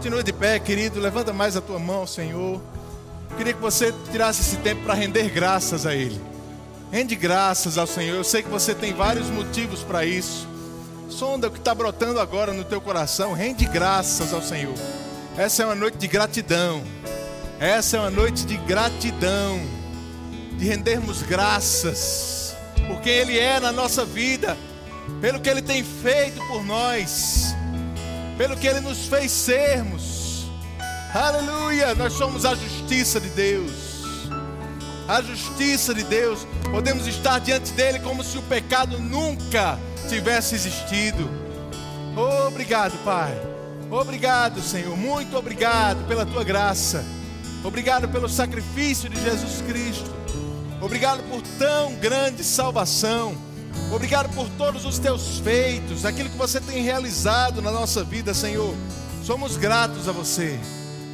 Continua de pé, querido. Levanta mais a tua mão, Senhor. Queria que você tirasse esse tempo para render graças a Ele. Rende graças ao Senhor. Eu sei que você tem vários motivos para isso. Sonda o que está brotando agora no teu coração. Rende graças ao Senhor. Essa é uma noite de gratidão. Essa é uma noite de gratidão. De rendermos graças. Por quem Ele é na nossa vida. Pelo que Ele tem feito por nós. Pelo que Ele nos fez sermos. Aleluia! Nós somos a justiça de Deus a justiça de Deus, podemos estar diante dele como se o pecado nunca tivesse existido. Obrigado, Pai. Obrigado, Senhor. Muito obrigado pela tua graça. Obrigado pelo sacrifício de Jesus Cristo. Obrigado por tão grande salvação. Obrigado por todos os teus feitos, aquilo que você tem realizado na nossa vida, Senhor. Somos gratos a você.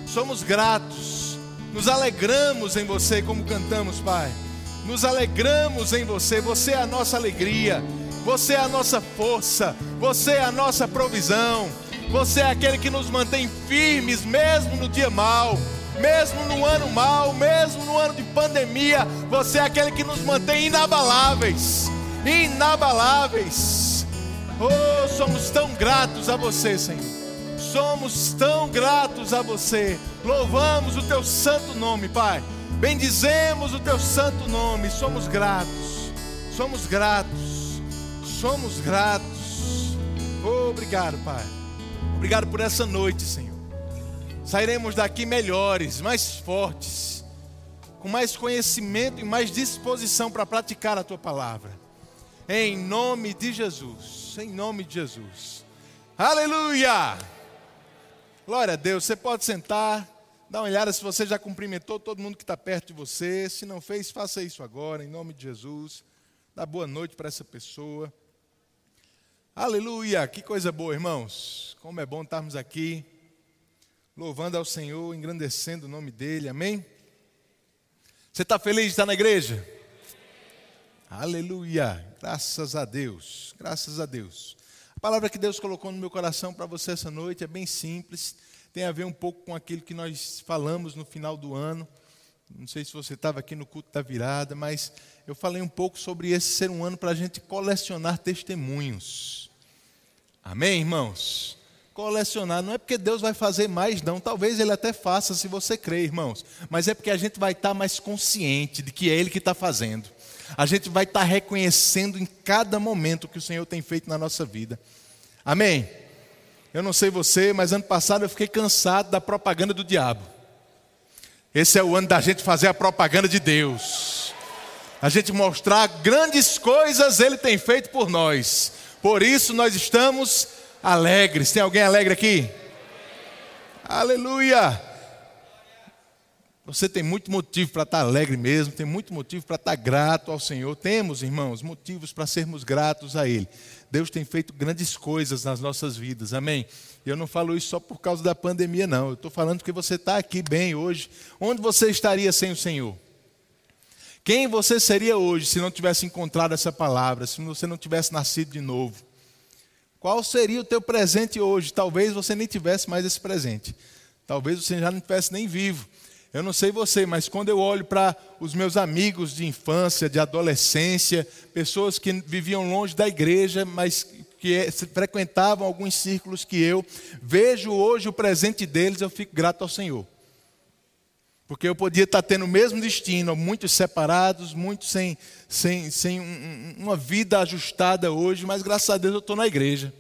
Somos gratos. Nos alegramos em você, como cantamos, Pai. Nos alegramos em você. Você é a nossa alegria. Você é a nossa força, você é a nossa provisão, você é aquele que nos mantém firmes mesmo no dia mal, mesmo no ano mal, mesmo no ano de pandemia, você é aquele que nos mantém inabaláveis, inabaláveis. Oh, somos tão gratos a você, Senhor. Somos tão gratos a você. Louvamos o teu santo nome, Pai. Bendizemos o teu santo nome. Somos gratos. Somos gratos somos gratos. Obrigado, Pai. Obrigado por essa noite, Senhor. Sairemos daqui melhores, mais fortes, com mais conhecimento e mais disposição para praticar a tua palavra. Em nome de Jesus. Em nome de Jesus. Aleluia! Glória a Deus. Você pode sentar. Dá uma olhada se você já cumprimentou todo mundo que está perto de você. Se não fez, faça isso agora, em nome de Jesus. Dá boa noite para essa pessoa. Aleluia, que coisa boa, irmãos. Como é bom estarmos aqui, louvando ao Senhor, engrandecendo o nome dEle, amém? Você está feliz de estar na igreja? Aleluia, graças a Deus, graças a Deus. A palavra que Deus colocou no meu coração para você essa noite é bem simples, tem a ver um pouco com aquilo que nós falamos no final do ano. Não sei se você estava aqui no culto da virada, mas eu falei um pouco sobre esse ser um ano para a gente colecionar testemunhos. Amém, irmãos? Colecionar, não é porque Deus vai fazer mais, não. Talvez Ele até faça se você crer, irmãos. Mas é porque a gente vai estar mais consciente de que é Ele que está fazendo. A gente vai estar reconhecendo em cada momento o que o Senhor tem feito na nossa vida. Amém? Eu não sei você, mas ano passado eu fiquei cansado da propaganda do diabo. Esse é o ano da gente fazer a propaganda de Deus. A gente mostrar grandes coisas Ele tem feito por nós. Por isso nós estamos alegres. Tem alguém alegre aqui? Aleluia! Você tem muito motivo para estar alegre mesmo, tem muito motivo para estar grato ao Senhor. Temos, irmãos, motivos para sermos gratos a Ele. Deus tem feito grandes coisas nas nossas vidas, amém? E eu não falo isso só por causa da pandemia, não. Eu estou falando que você está aqui bem hoje. Onde você estaria sem o Senhor? Quem você seria hoje se não tivesse encontrado essa palavra, se você não tivesse nascido de novo? Qual seria o teu presente hoje? Talvez você nem tivesse mais esse presente. Talvez você já não tivesse nem vivo. Eu não sei você, mas quando eu olho para os meus amigos de infância, de adolescência, pessoas que viviam longe da igreja, mas que é, frequentavam alguns círculos que eu, vejo hoje o presente deles, eu fico grato ao Senhor. Porque eu podia estar tendo o mesmo destino, muitos separados, muitos sem, sem, sem um, uma vida ajustada hoje, mas graças a Deus eu estou na igreja.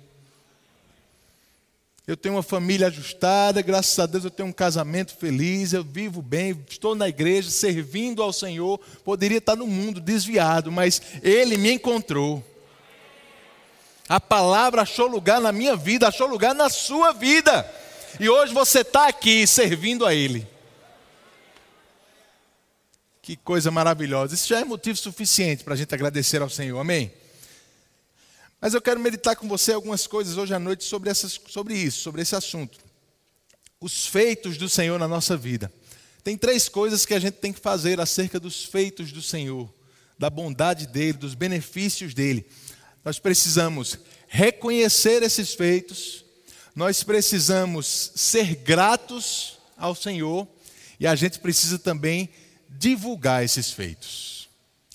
Eu tenho uma família ajustada, graças a Deus eu tenho um casamento feliz, eu vivo bem, estou na igreja, servindo ao Senhor. Poderia estar no mundo desviado, mas Ele me encontrou. A palavra achou lugar na minha vida, achou lugar na sua vida. E hoje você está aqui servindo a Ele. Que coisa maravilhosa. Isso já é motivo suficiente para a gente agradecer ao Senhor. Amém? Mas eu quero meditar com você algumas coisas hoje à noite sobre, essas, sobre isso, sobre esse assunto. Os feitos do Senhor na nossa vida. Tem três coisas que a gente tem que fazer acerca dos feitos do Senhor, da bondade dele, dos benefícios dele. Nós precisamos reconhecer esses feitos, nós precisamos ser gratos ao Senhor e a gente precisa também divulgar esses feitos.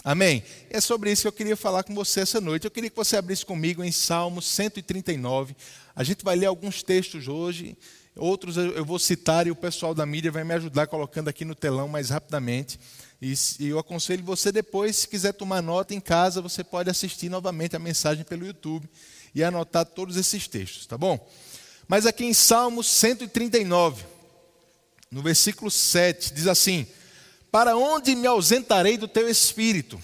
Amém? É sobre isso que eu queria falar com você essa noite. Eu queria que você abrisse comigo em Salmo 139. A gente vai ler alguns textos hoje, outros eu vou citar e o pessoal da mídia vai me ajudar colocando aqui no telão mais rapidamente. E eu aconselho você depois, se quiser tomar nota em casa, você pode assistir novamente a mensagem pelo YouTube e anotar todos esses textos, tá bom? Mas aqui em Salmo 139, no versículo 7, diz assim: Para onde me ausentarei do teu espírito?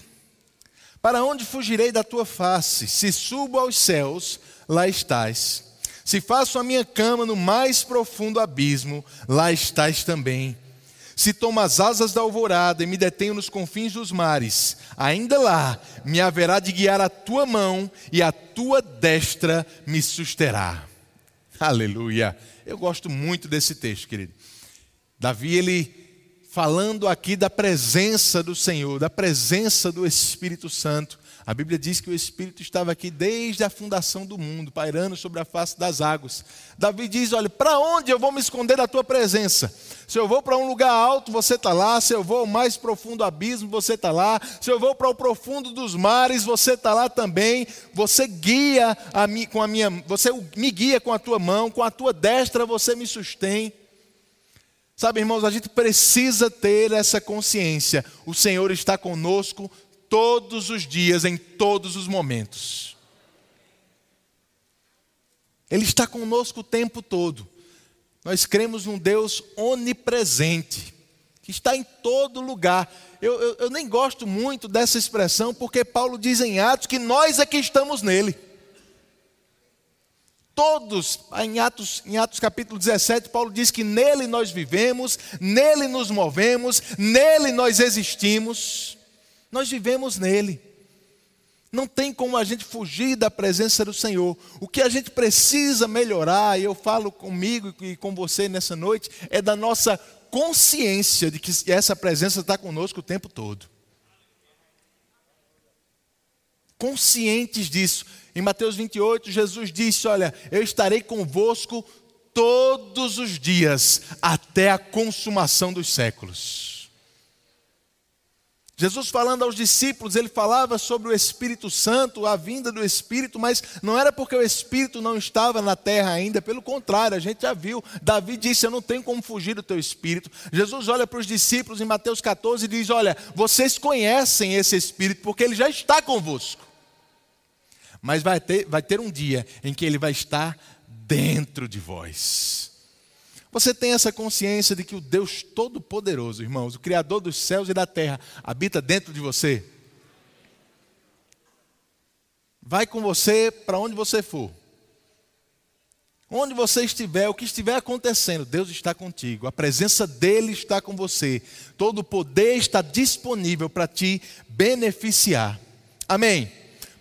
Para onde fugirei da tua face? Se subo aos céus, lá estás. Se faço a minha cama no mais profundo abismo, lá estás também. Se tomo as asas da alvorada e me detenho nos confins dos mares, ainda lá me haverá de guiar a tua mão e a tua destra me susterá. Aleluia. Eu gosto muito desse texto, querido. Davi, ele falando aqui da presença do Senhor, da presença do Espírito Santo. A Bíblia diz que o Espírito estava aqui desde a fundação do mundo, pairando sobre a face das águas. Davi diz: Olha, para onde eu vou me esconder da tua presença? Se eu vou para um lugar alto, você está lá. Se eu vou ao mais profundo abismo, você está lá. Se eu vou para o profundo dos mares, você está lá também. Você guia a mim, com a minha, você me guia com a tua mão, com a tua destra você me sustém. Sabe, irmãos, a gente precisa ter essa consciência. O Senhor está conosco todos os dias, em todos os momentos. Ele está conosco o tempo todo. Nós cremos num Deus onipresente, que está em todo lugar. Eu, eu, eu, nem gosto muito dessa expressão, porque Paulo diz em Atos que nós é que estamos nele. Todos, em Atos, em Atos capítulo 17, Paulo diz que nele nós vivemos, nele nos movemos, nele nós existimos. Nós vivemos nele. Não tem como a gente fugir da presença do Senhor. O que a gente precisa melhorar, e eu falo comigo e com você nessa noite, é da nossa consciência de que essa presença está conosco o tempo todo. Conscientes disso. Em Mateus 28, Jesus disse: Olha, eu estarei convosco todos os dias, até a consumação dos séculos. Jesus falando aos discípulos, ele falava sobre o Espírito Santo, a vinda do Espírito, mas não era porque o Espírito não estava na terra ainda, pelo contrário, a gente já viu. Davi disse: Eu não tenho como fugir do teu Espírito. Jesus olha para os discípulos em Mateus 14 e diz: Olha, vocês conhecem esse Espírito, porque ele já está convosco. Mas vai ter, vai ter um dia em que ele vai estar dentro de vós. Você tem essa consciência de que o Deus Todo-Poderoso, irmãos, o Criador dos céus e da terra, habita dentro de você? Vai com você para onde você for. Onde você estiver, o que estiver acontecendo, Deus está contigo, a presença dEle está com você, todo o poder está disponível para te beneficiar. Amém?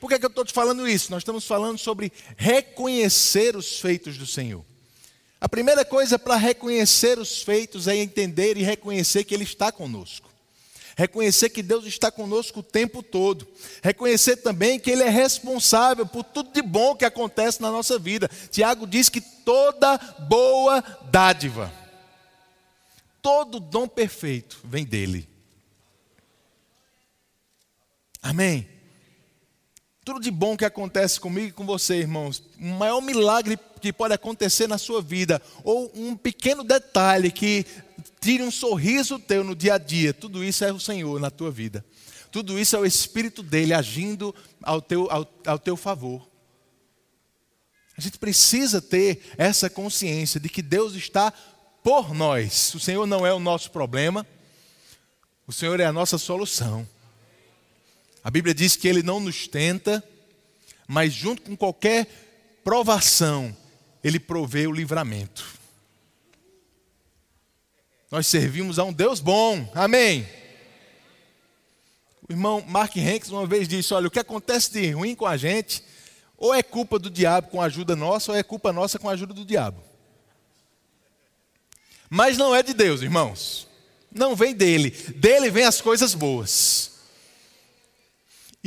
Por que, é que eu estou te falando isso? Nós estamos falando sobre reconhecer os feitos do Senhor. A primeira coisa para reconhecer os feitos é entender e reconhecer que Ele está conosco. Reconhecer que Deus está conosco o tempo todo. Reconhecer também que Ele é responsável por tudo de bom que acontece na nossa vida. Tiago diz que toda boa dádiva, todo dom perfeito vem dEle. Amém? Tudo de bom que acontece comigo e com você, irmãos, o maior milagre que pode acontecer na sua vida, ou um pequeno detalhe que tire um sorriso teu no dia a dia, tudo isso é o Senhor na tua vida. Tudo isso é o Espírito dele agindo ao teu, ao, ao teu favor. A gente precisa ter essa consciência de que Deus está por nós. O Senhor não é o nosso problema, o Senhor é a nossa solução. A Bíblia diz que ele não nos tenta, mas junto com qualquer provação, ele provê o livramento. Nós servimos a um Deus bom, amém. O irmão Mark Hanks uma vez disse: Olha, o que acontece de ruim com a gente, ou é culpa do diabo com a ajuda nossa, ou é culpa nossa com a ajuda do diabo. Mas não é de Deus, irmãos. Não vem dele. Dele vem as coisas boas.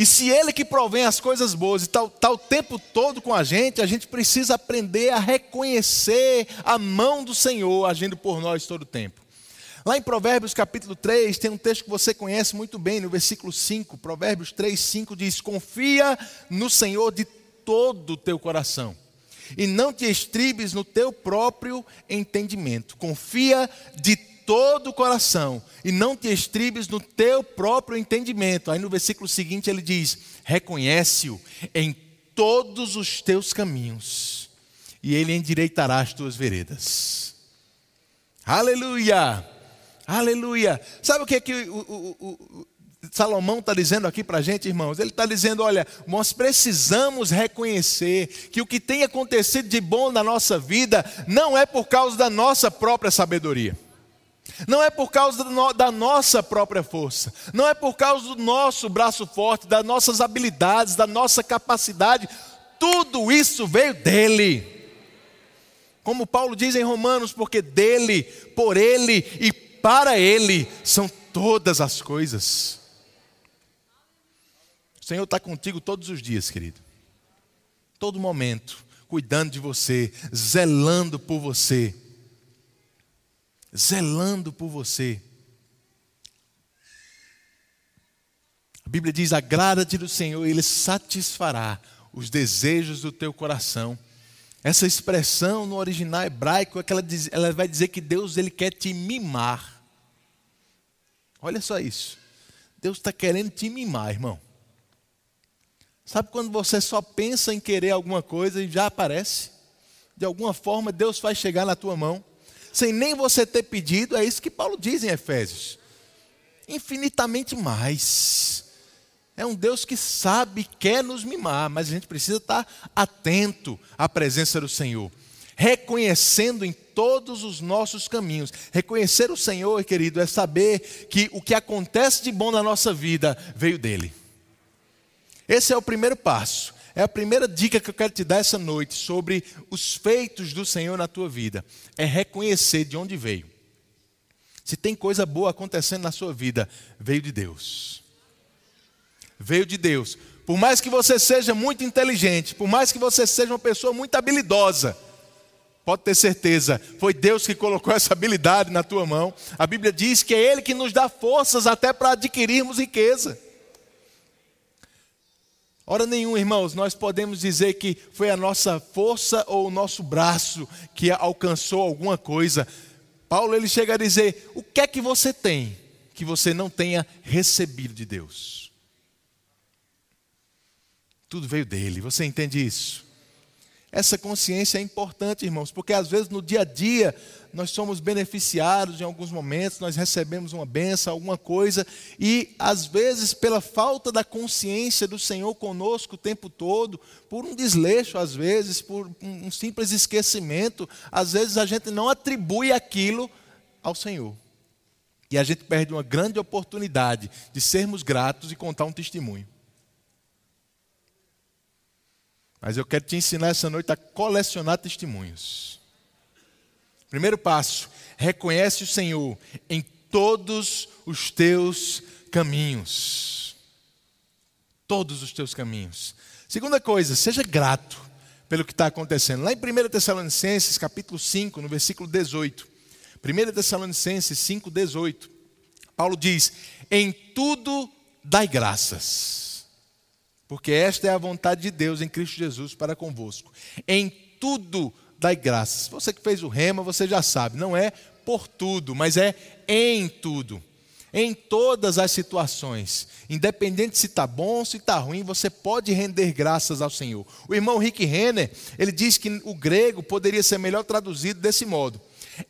E se Ele que provém as coisas boas e está tá o tempo todo com a gente, a gente precisa aprender a reconhecer a mão do Senhor agindo por nós todo o tempo. Lá em Provérbios capítulo 3, tem um texto que você conhece muito bem, no versículo 5. Provérbios 3, 5 diz: Confia no Senhor de todo o teu coração, e não te estribes no teu próprio entendimento. Confia de todo o coração e não te estribes no teu próprio entendimento. Aí no versículo seguinte ele diz: Reconhece-o em todos os teus caminhos, e ele endireitará as tuas veredas. Aleluia! Aleluia! Sabe o que é que o, o, o Salomão está dizendo aqui para a gente, irmãos? Ele está dizendo: olha, nós precisamos reconhecer que o que tem acontecido de bom na nossa vida não é por causa da nossa própria sabedoria. Não é por causa da nossa própria força, não é por causa do nosso braço forte, das nossas habilidades, da nossa capacidade, tudo isso veio dele. Como Paulo diz em Romanos, porque dele, por ele e para ele são todas as coisas. O Senhor está contigo todos os dias, querido, todo momento, cuidando de você, zelando por você zelando por você. A Bíblia diz: agrada-te do Senhor, Ele satisfará os desejos do teu coração. Essa expressão no original hebraico é que ela, diz, ela vai dizer que Deus ele quer te mimar. Olha só isso. Deus está querendo te mimar, irmão. Sabe quando você só pensa em querer alguma coisa e já aparece? De alguma forma Deus vai chegar na tua mão sem nem você ter pedido, é isso que Paulo diz em Efésios. Infinitamente mais. É um Deus que sabe, quer nos mimar, mas a gente precisa estar atento à presença do Senhor, reconhecendo em todos os nossos caminhos. Reconhecer o Senhor, querido, é saber que o que acontece de bom na nossa vida veio dele. Esse é o primeiro passo. É a primeira dica que eu quero te dar essa noite sobre os feitos do Senhor na tua vida. É reconhecer de onde veio. Se tem coisa boa acontecendo na sua vida, veio de Deus. Veio de Deus. Por mais que você seja muito inteligente, por mais que você seja uma pessoa muito habilidosa, pode ter certeza, foi Deus que colocou essa habilidade na tua mão. A Bíblia diz que é Ele que nos dá forças até para adquirirmos riqueza. Hora nenhuma, irmãos, nós podemos dizer que foi a nossa força ou o nosso braço que alcançou alguma coisa. Paulo ele chega a dizer: "O que é que você tem que você não tenha recebido de Deus?" Tudo veio dele. Você entende isso? Essa consciência é importante, irmãos, porque às vezes no dia a dia nós somos beneficiados em alguns momentos, nós recebemos uma benção, alguma coisa, e às vezes pela falta da consciência do Senhor conosco o tempo todo, por um desleixo, às vezes, por um simples esquecimento, às vezes a gente não atribui aquilo ao Senhor. E a gente perde uma grande oportunidade de sermos gratos e contar um testemunho. Mas eu quero te ensinar essa noite a colecionar testemunhos. Primeiro passo: reconhece o Senhor em todos os teus caminhos. Todos os teus caminhos. Segunda coisa, seja grato pelo que está acontecendo. Lá em 1 Tessalonicenses, capítulo 5, no versículo 18. 1 Tessalonicenses 5, 18. Paulo diz: Em tudo dai graças porque esta é a vontade de Deus em Cristo Jesus para convosco. Em tudo dai graças. Você que fez o rema, você já sabe, não é por tudo, mas é em tudo. Em todas as situações, independente se está bom ou se está ruim, você pode render graças ao Senhor. O irmão Rick Renner, ele diz que o grego poderia ser melhor traduzido desse modo: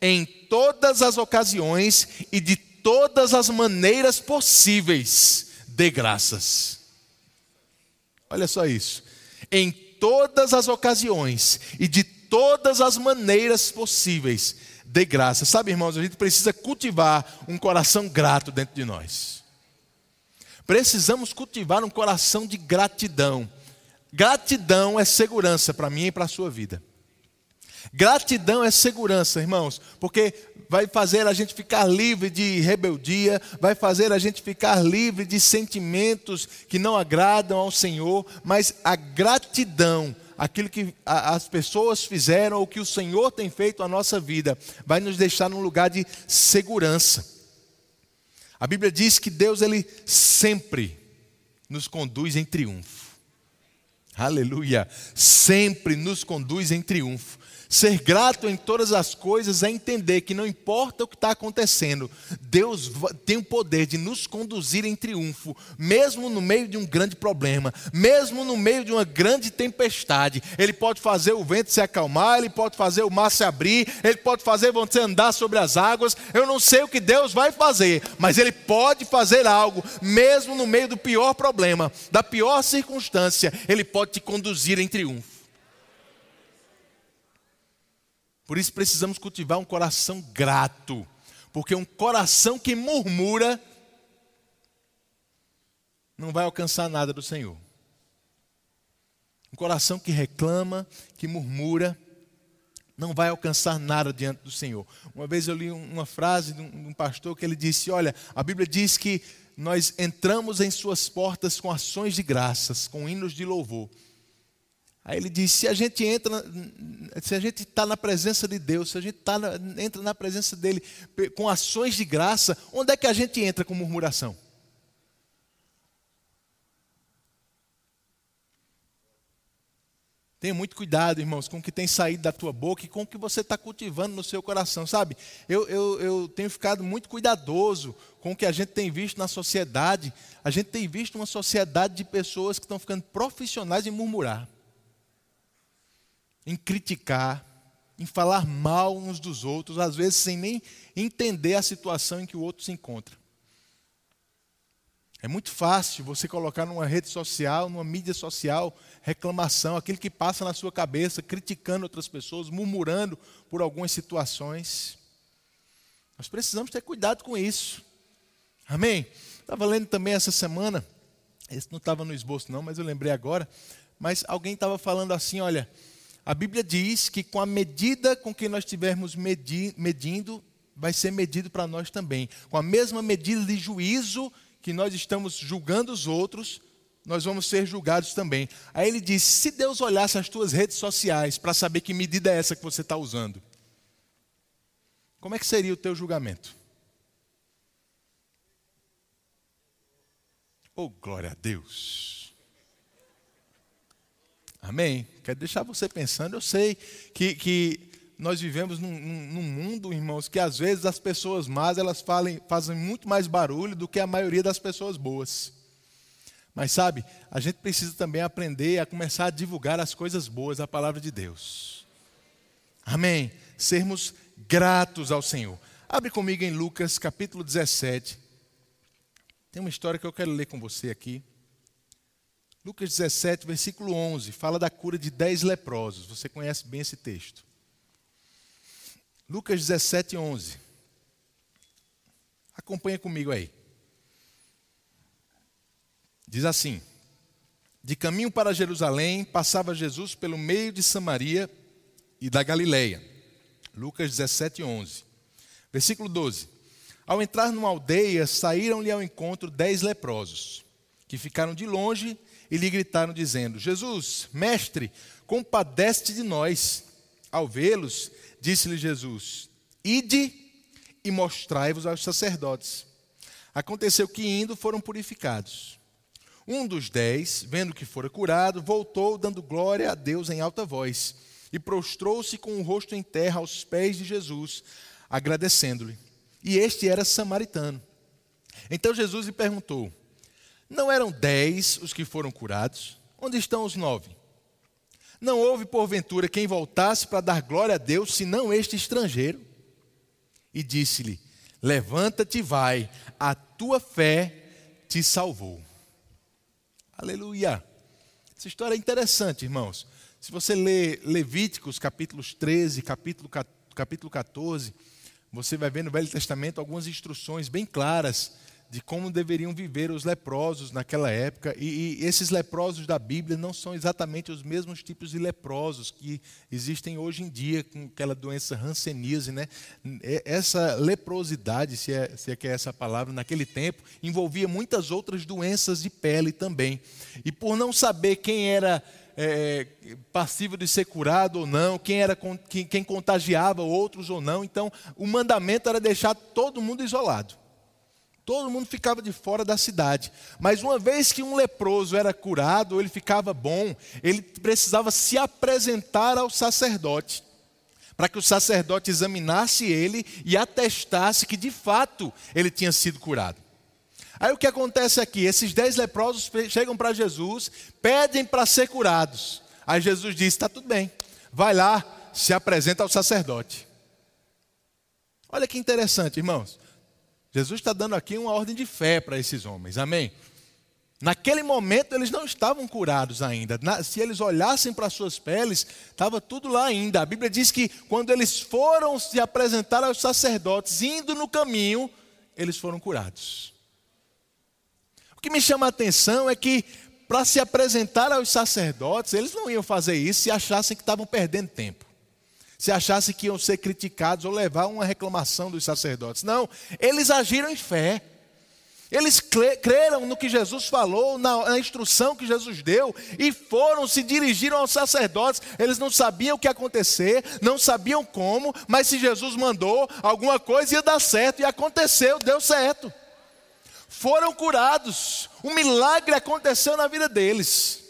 em todas as ocasiões e de todas as maneiras possíveis, dê graças. Olha só isso. Em todas as ocasiões e de todas as maneiras possíveis, dê graça. Sabe, irmãos, a gente precisa cultivar um coração grato dentro de nós. Precisamos cultivar um coração de gratidão. Gratidão é segurança para mim e para a sua vida. Gratidão é segurança, irmãos, porque vai fazer a gente ficar livre de rebeldia, vai fazer a gente ficar livre de sentimentos que não agradam ao Senhor, mas a gratidão, aquilo que as pessoas fizeram ou que o Senhor tem feito à nossa vida, vai nos deixar num lugar de segurança. A Bíblia diz que Deus ele sempre nos conduz em triunfo. Aleluia! Sempre nos conduz em triunfo. Ser grato em todas as coisas é entender que não importa o que está acontecendo, Deus tem o poder de nos conduzir em triunfo, mesmo no meio de um grande problema, mesmo no meio de uma grande tempestade. Ele pode fazer o vento se acalmar, ele pode fazer o mar se abrir, ele pode fazer você andar sobre as águas. Eu não sei o que Deus vai fazer, mas ele pode fazer algo, mesmo no meio do pior problema, da pior circunstância, ele pode te conduzir em triunfo. Por isso precisamos cultivar um coração grato, porque um coração que murmura não vai alcançar nada do Senhor. Um coração que reclama, que murmura, não vai alcançar nada diante do Senhor. Uma vez eu li uma frase de um pastor que ele disse: Olha, a Bíblia diz que nós entramos em Suas portas com ações de graças, com hinos de louvor. Aí ele diz: se a gente entra, se a gente está na presença de Deus, se a gente tá na, entra na presença dele com ações de graça, onde é que a gente entra com murmuração? Tenha muito cuidado, irmãos, com o que tem saído da tua boca e com o que você está cultivando no seu coração, sabe? Eu, eu, eu tenho ficado muito cuidadoso com o que a gente tem visto na sociedade. A gente tem visto uma sociedade de pessoas que estão ficando profissionais em murmurar em criticar, em falar mal uns dos outros, às vezes sem nem entender a situação em que o outro se encontra. É muito fácil você colocar numa rede social, numa mídia social, reclamação, aquilo que passa na sua cabeça, criticando outras pessoas, murmurando por algumas situações. Nós precisamos ter cuidado com isso. Amém? Estava lendo também essa semana, esse não estava no esboço não, mas eu lembrei agora, mas alguém estava falando assim, olha, a Bíblia diz que com a medida com que nós estivermos medi medindo, vai ser medido para nós também. Com a mesma medida de juízo que nós estamos julgando os outros, nós vamos ser julgados também. Aí ele diz: se Deus olhasse as tuas redes sociais para saber que medida é essa que você está usando, como é que seria o teu julgamento? Oh, glória a Deus! Amém? Quero deixar você pensando. Eu sei que, que nós vivemos num, num, mundo, irmãos, que às vezes as pessoas más elas falem, fazem muito mais barulho do que a maioria das pessoas boas. Mas sabe, a gente precisa também aprender a começar a divulgar as coisas boas, a palavra de Deus. Amém? Sermos gratos ao Senhor. Abre comigo em Lucas capítulo 17. Tem uma história que eu quero ler com você aqui. Lucas 17, versículo 11, fala da cura de dez leprosos. Você conhece bem esse texto. Lucas 17, 11. Acompanha comigo aí. Diz assim: De caminho para Jerusalém, passava Jesus pelo meio de Samaria e da Galileia. Lucas 17, 11. Versículo 12. Ao entrar numa aldeia, saíram-lhe ao encontro dez leprosos, que ficaram de longe e lhe gritaram, dizendo: Jesus, mestre, compadece de nós. Ao vê-los, disse-lhe Jesus: Ide e mostrai-vos aos sacerdotes. Aconteceu que, indo, foram purificados. Um dos dez, vendo que fora curado, voltou, dando glória a Deus em alta voz, e prostrou-se com o rosto em terra aos pés de Jesus, agradecendo-lhe. E este era samaritano. Então Jesus lhe perguntou: não eram dez os que foram curados? Onde estão os nove? Não houve, porventura, quem voltasse para dar glória a Deus, senão este estrangeiro? E disse-lhe: Levanta-te e vai, a tua fé te salvou. Aleluia. Essa história é interessante, irmãos. Se você ler Levíticos, capítulos 13, capítulo, capítulo 14, você vai ver no Velho Testamento algumas instruções bem claras de como deveriam viver os leprosos naquela época. E, e, esses leprosos da Bíblia não são exatamente os mesmos tipos de leprosos que existem hoje em dia, com aquela doença hanseníase. Né? Essa leprosidade, se é, se é que é essa palavra, naquele tempo, envolvia muitas outras doenças de pele também. E por não saber quem era é, passivo de ser curado ou não, quem era quem, quem contagiava outros ou não. Então, o mandamento era deixar todo mundo isolado. Todo mundo ficava de fora da cidade. Mas uma vez que um leproso era curado, ele ficava bom, ele precisava se apresentar ao sacerdote, para que o sacerdote examinasse ele e atestasse que de fato ele tinha sido curado. Aí o que acontece aqui? Esses dez leprosos chegam para Jesus, pedem para ser curados. Aí Jesus diz: está tudo bem, vai lá, se apresenta ao sacerdote. Olha que interessante, irmãos. Jesus está dando aqui uma ordem de fé para esses homens, amém? Naquele momento eles não estavam curados ainda. se eles olhassem para suas peles, estava tudo lá ainda. A Bíblia diz que quando eles foram se apresentar aos sacerdotes, indo no caminho, eles foram curados. O que me chama a atenção é que, para se apresentar aos sacerdotes, eles não iam fazer isso se achassem que estavam perdendo tempo se achasse que iam ser criticados ou levar uma reclamação dos sacerdotes. Não, eles agiram em fé. Eles creram no que Jesus falou, na, instrução que Jesus deu, e foram, se dirigiram aos sacerdotes. Eles não sabiam o que ia acontecer, não sabiam como, mas se Jesus mandou, alguma coisa ia dar certo, e aconteceu, deu certo. Foram curados, um milagre aconteceu na vida deles.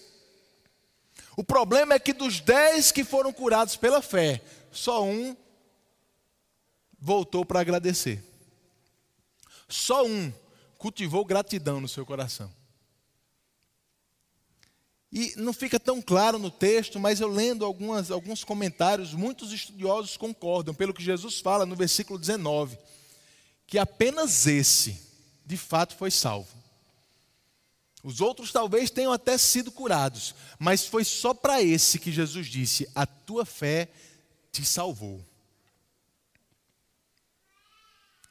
O problema é que dos dez que foram curados pela fé, só um voltou para agradecer. Só um cultivou gratidão no seu coração. E não fica tão claro no texto, mas eu lendo algumas, alguns comentários, muitos estudiosos concordam, pelo que Jesus fala no versículo 19, que apenas esse, de fato, foi salvo. Os outros talvez tenham até sido curados, mas foi só para esse que Jesus disse: A tua fé te salvou.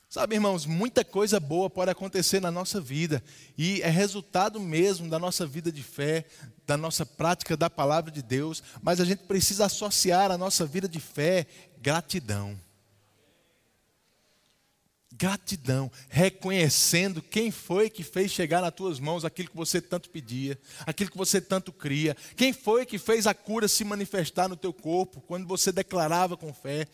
Sabe, irmãos, muita coisa boa pode acontecer na nossa vida e é resultado mesmo da nossa vida de fé, da nossa prática da palavra de Deus, mas a gente precisa associar a nossa vida de fé gratidão. Gratidão, reconhecendo quem foi que fez chegar nas tuas mãos aquilo que você tanto pedia, aquilo que você tanto cria, quem foi que fez a cura se manifestar no teu corpo quando você declarava com fé,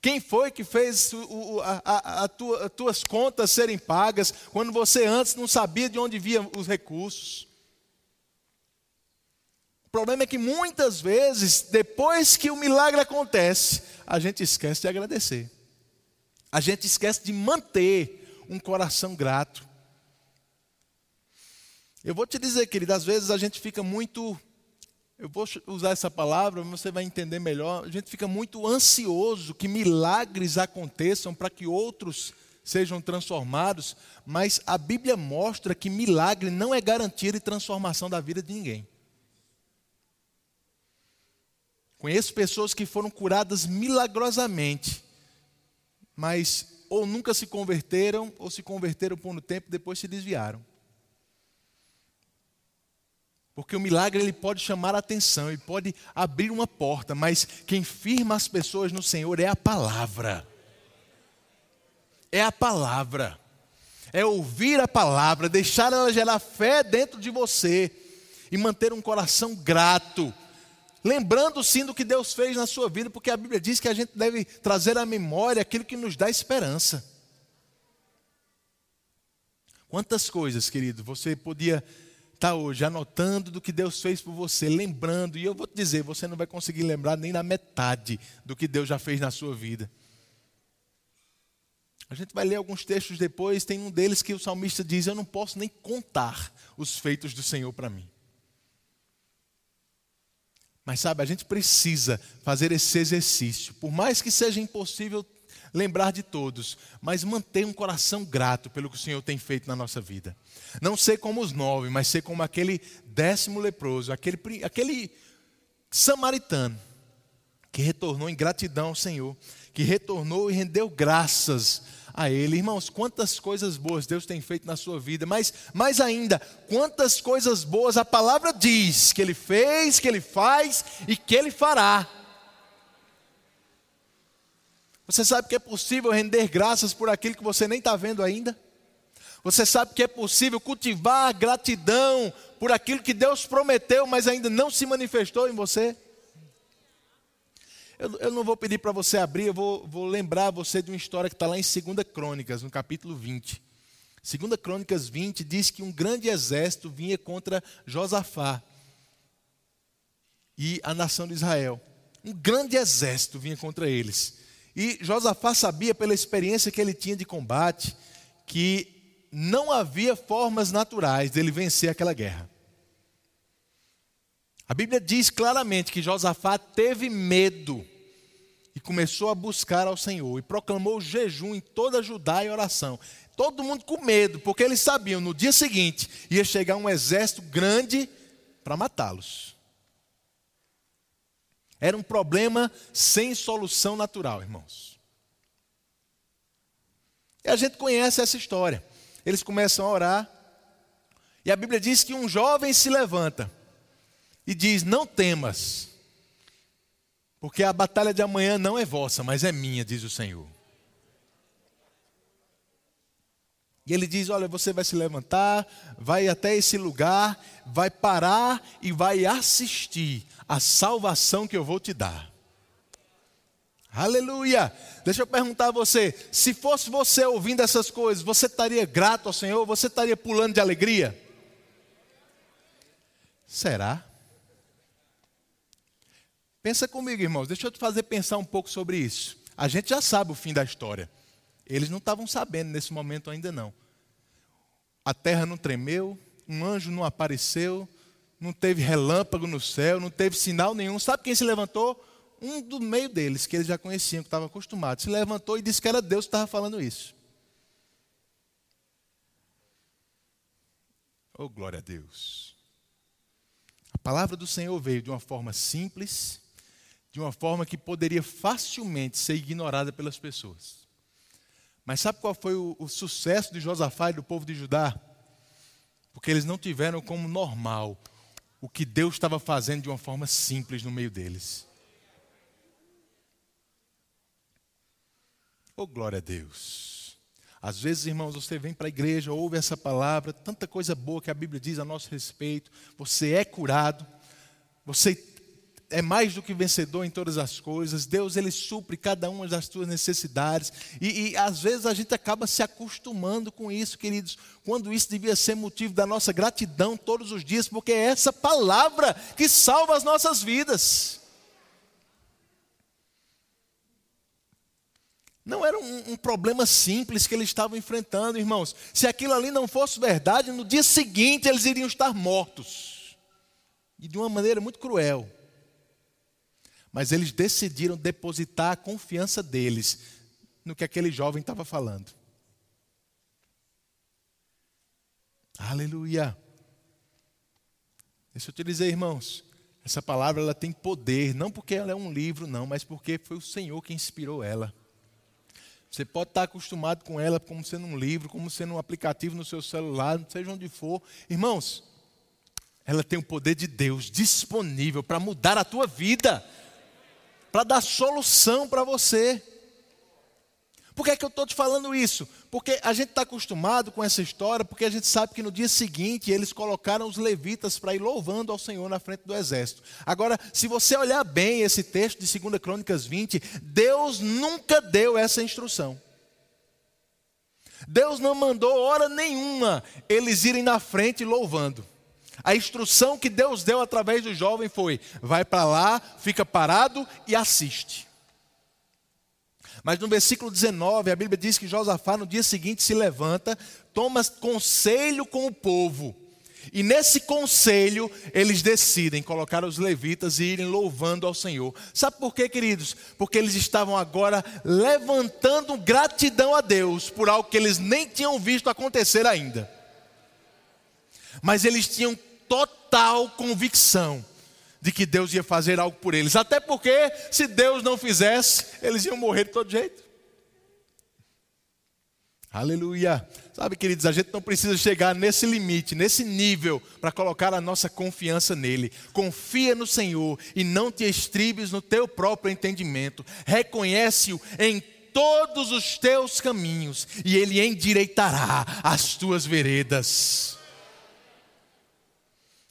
quem foi que fez o, a, a, tua, as tuas contas serem pagas quando você antes não sabia de onde vinham os recursos. O problema é que muitas vezes, depois que o milagre acontece, a gente esquece de agradecer a gente esquece de manter um coração grato. Eu vou te dizer, querido, às vezes a gente fica muito, eu vou usar essa palavra, você vai entender melhor. A gente fica muito ansioso que milagres aconteçam para que outros sejam transformados, mas a Bíblia mostra que milagre não é garantia de transformação da vida de ninguém. Conheço pessoas que foram curadas milagrosamente, mas ou nunca se converteram, ou se converteram por um tempo e depois se desviaram. Porque o milagre ele pode chamar a atenção, ele pode abrir uma porta, mas quem firma as pessoas no Senhor é a palavra. É a palavra. É ouvir a palavra, deixar ela gerar fé dentro de você e manter um coração grato lembrando sim do que Deus fez na sua vida, porque a Bíblia diz que a gente deve trazer à memória aquilo que nos dá esperança. Quantas coisas, querido, você podia estar hoje anotando do que Deus fez por você, lembrando, e eu vou te dizer, você não vai conseguir lembrar nem na metade do que Deus já fez na sua vida. A gente vai ler alguns textos depois, tem um deles que o salmista diz: Eu não posso nem contar os feitos do Senhor para mim. Mas sabe, a gente precisa fazer esse exercício, por mais que seja impossível lembrar de todos, mas manter um coração grato pelo que o Senhor tem feito na nossa vida. Não ser como os nove, mas ser como aquele décimo leproso, aquele, aquele samaritano que retornou em gratidão ao Senhor, que retornou e rendeu graças a Ele. Irmãos, quantas coisas boas Deus tem feito na sua vida, mas mais ainda, quantas coisas boas a palavra diz que Ele fez, que Ele faz e que Ele fará. Você sabe que é possível render graças por aquilo que você nem está vendo ainda? Você sabe que é possível cultivar gratidão por aquilo que Deus prometeu, mas ainda não se manifestou em você? Eu, eu não vou pedir para você abrir, eu vou, vou lembrar você de uma história que está lá em 2 Crônicas, no capítulo 20. 2 Crônicas 20 diz que um grande exército vinha contra Josafá e a nação de Israel. Um grande exército vinha contra eles. E Josafá sabia, pela experiência que ele tinha de combate, que não havia formas naturais dele vencer aquela guerra. A Bíblia diz claramente que Josafá teve medo e começou a buscar ao Senhor e proclamou jejum em toda Judá e oração. Todo mundo com medo, porque eles sabiam no dia seguinte ia chegar um exército grande para matá-los. Era um problema sem solução natural, irmãos. E a gente conhece essa história. Eles começam a orar, e a Bíblia diz que um jovem se levanta e diz: Não temas, porque a batalha de amanhã não é vossa, mas é minha, diz o Senhor. E ele diz: Olha, você vai se levantar, vai até esse lugar, vai parar e vai assistir a salvação que eu vou te dar. Aleluia! Deixa eu perguntar a você: se fosse você ouvindo essas coisas, você estaria grato ao Senhor? Você estaria pulando de alegria? Será? Pensa comigo, irmãos, deixa eu te fazer pensar um pouco sobre isso. A gente já sabe o fim da história. Eles não estavam sabendo nesse momento ainda não. A terra não tremeu, um anjo não apareceu, não teve relâmpago no céu, não teve sinal nenhum. Sabe quem se levantou? Um do meio deles, que eles já conheciam, que estavam acostumados, se levantou e disse que era Deus que estava falando isso. Oh, glória a Deus. A palavra do Senhor veio de uma forma simples, de uma forma que poderia facilmente ser ignorada pelas pessoas. Mas sabe qual foi o, o sucesso de Josafá e do povo de Judá? Porque eles não tiveram como normal o que Deus estava fazendo de uma forma simples no meio deles. Oh, glória a Deus. Às vezes, irmãos, você vem para a igreja, ouve essa palavra, tanta coisa boa que a Bíblia diz a nosso respeito, você é curado, você é mais do que vencedor em todas as coisas. Deus ele supre cada uma das tuas necessidades. E, e, às vezes a gente acaba se acostumando com isso, queridos, quando isso devia ser motivo da nossa gratidão todos os dias, porque é essa palavra que salva as nossas vidas. Não era um, um problema simples que eles estavam enfrentando, irmãos. Se aquilo ali não fosse verdade, no dia seguinte eles iriam estar mortos. E de uma maneira muito cruel. Mas eles decidiram depositar a confiança deles no que aquele jovem estava falando. Aleluia. Deixa eu te dizer, irmãos, essa palavra ela tem poder, não porque ela é um livro, não, mas porque foi o Senhor que inspirou ela. Você pode estar acostumado com ela como sendo um livro, como sendo um aplicativo no seu celular, seja onde for. Irmãos, ela tem o poder de Deus disponível para mudar a tua vida para dar solução para você. Por que, é que eu estou te falando isso? Porque a gente está acostumado com essa história, porque a gente sabe que no dia seguinte eles colocaram os levitas para ir louvando ao Senhor na frente do exército. Agora, se você olhar bem esse texto de 2 Crônicas 20, Deus nunca deu essa instrução. Deus não mandou hora nenhuma eles irem na frente louvando. A instrução que Deus deu através do jovem foi: vai para lá, fica parado e assiste. Mas no versículo 19, a Bíblia diz que Josafá no dia seguinte se levanta, toma conselho com o povo. E nesse conselho, eles decidem colocar os levitas e irem louvando ao Senhor. Sabe por quê, queridos? Porque eles estavam agora levantando gratidão a Deus por algo que eles nem tinham visto acontecer ainda mas eles tinham total convicção de que Deus ia fazer algo por eles. Até porque, se Deus não fizesse, eles iam morrer de todo jeito. Aleluia. Sabe, queridos, a gente não precisa chegar nesse limite, nesse nível, para colocar a nossa confiança nele. Confia no Senhor e não te estribes no teu próprio entendimento. Reconhece-o em todos os teus caminhos e ele endireitará as tuas veredas.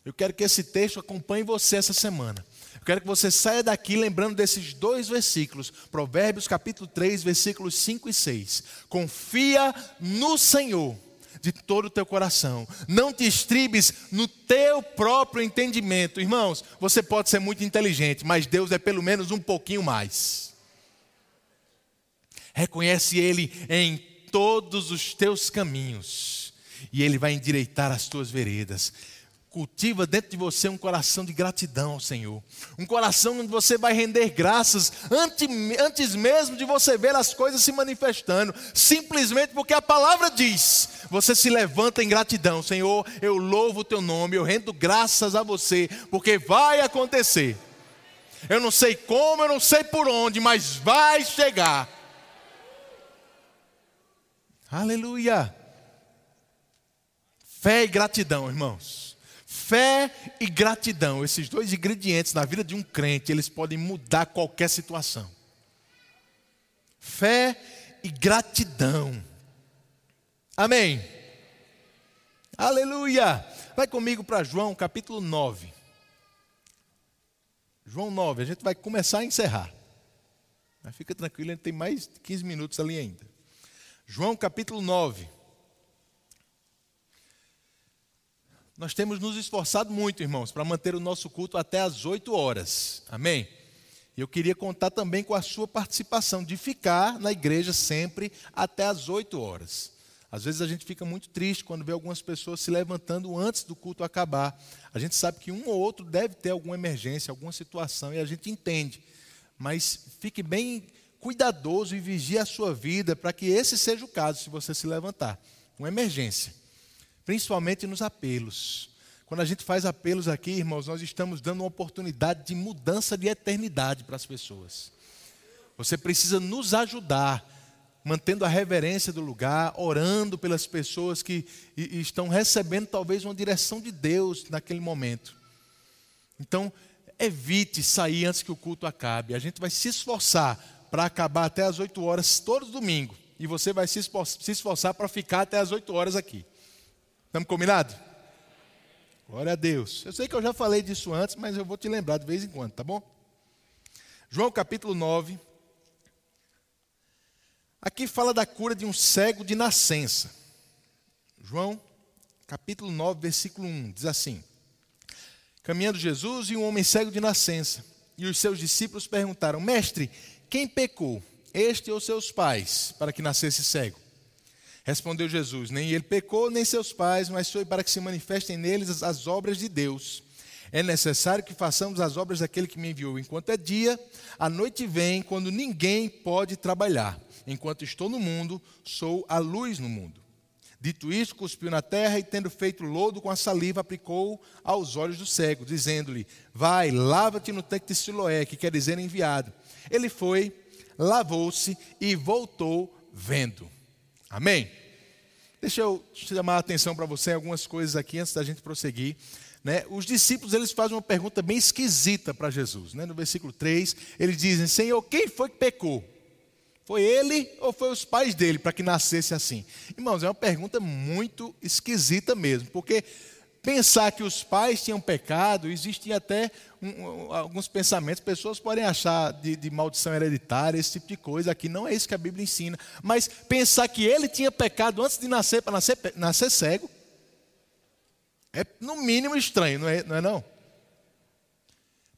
Eu quero que esse texto acompanhe você essa semana. Eu quero que você saia daqui lembrando desses dois versículos, Provérbios capítulo 3, versículos 5 e 6. Confia no Senhor de todo o teu coração. Não te estribes no teu próprio entendimento. Irmãos, você pode ser muito inteligente, mas Deus é pelo menos um pouquinho mais. Reconhece Ele em todos os teus caminhos, e Ele vai endireitar as tuas veredas. Cultiva dentro de você um coração de gratidão ao Senhor. Um coração onde você vai render graças antes, antes mesmo de você ver as coisas se manifestando. Simplesmente porque a palavra diz. Você se levanta em gratidão. Senhor, eu louvo o teu nome, eu rendo graças a você, porque vai acontecer. Eu não sei como, eu não sei por onde, mas vai chegar. Aleluia. Fé e gratidão, irmãos. Fé e gratidão, esses dois ingredientes na vida de um crente, eles podem mudar qualquer situação. Fé e gratidão. Amém. Aleluia. Vai comigo para João capítulo 9. João 9, a gente vai começar a encerrar. Mas fica tranquilo, a gente tem mais 15 minutos ali ainda. João capítulo 9. Nós temos nos esforçado muito, irmãos, para manter o nosso culto até às 8 horas. Amém? E eu queria contar também com a sua participação, de ficar na igreja sempre até às 8 horas. Às vezes a gente fica muito triste quando vê algumas pessoas se levantando antes do culto acabar. A gente sabe que um ou outro deve ter alguma emergência, alguma situação, e a gente entende. Mas fique bem cuidadoso e vigie a sua vida para que esse seja o caso, se você se levantar. Uma emergência principalmente nos apelos. Quando a gente faz apelos aqui, irmãos, nós estamos dando uma oportunidade de mudança de eternidade para as pessoas. Você precisa nos ajudar, mantendo a reverência do lugar, orando pelas pessoas que estão recebendo talvez uma direção de Deus naquele momento. Então, evite sair antes que o culto acabe. A gente vai se esforçar para acabar até as 8 horas todo domingo. E você vai se esforçar para ficar até as 8 horas aqui. Estamos combinados? Glória a Deus. Eu sei que eu já falei disso antes, mas eu vou te lembrar de vez em quando, tá bom? João capítulo 9. Aqui fala da cura de um cego de nascença. João capítulo 9, versículo 1, diz assim: Caminhando Jesus e um homem cego de nascença, e os seus discípulos perguntaram: Mestre, quem pecou, este ou seus pais, para que nascesse cego? Respondeu Jesus: Nem ele pecou, nem seus pais, mas foi para que se manifestem neles as obras de Deus. É necessário que façamos as obras daquele que me enviou. Enquanto é dia, a noite vem, quando ninguém pode trabalhar. Enquanto estou no mundo, sou a luz no mundo. Dito isto, cuspiu na terra e, tendo feito lodo com a saliva, aplicou aos olhos do cego, dizendo-lhe: Vai, lava-te no tanque de Siloé, que quer dizer enviado. Ele foi, lavou-se e voltou vendo. Amém? Deixa eu chamar a atenção para você algumas coisas aqui antes da gente prosseguir. Né? Os discípulos eles fazem uma pergunta bem esquisita para Jesus. Né? No versículo 3, eles dizem: Senhor, quem foi que pecou? Foi ele ou foi os pais dele para que nascesse assim? Irmãos, é uma pergunta muito esquisita mesmo, porque pensar que os pais tinham pecado, existem até um, alguns pensamentos, pessoas podem achar de, de, maldição hereditária, esse tipo de coisa, aqui não é isso que a Bíblia ensina, mas pensar que ele tinha pecado antes de nascer, para nascer, nascer cego, é no mínimo estranho, não é não? É não?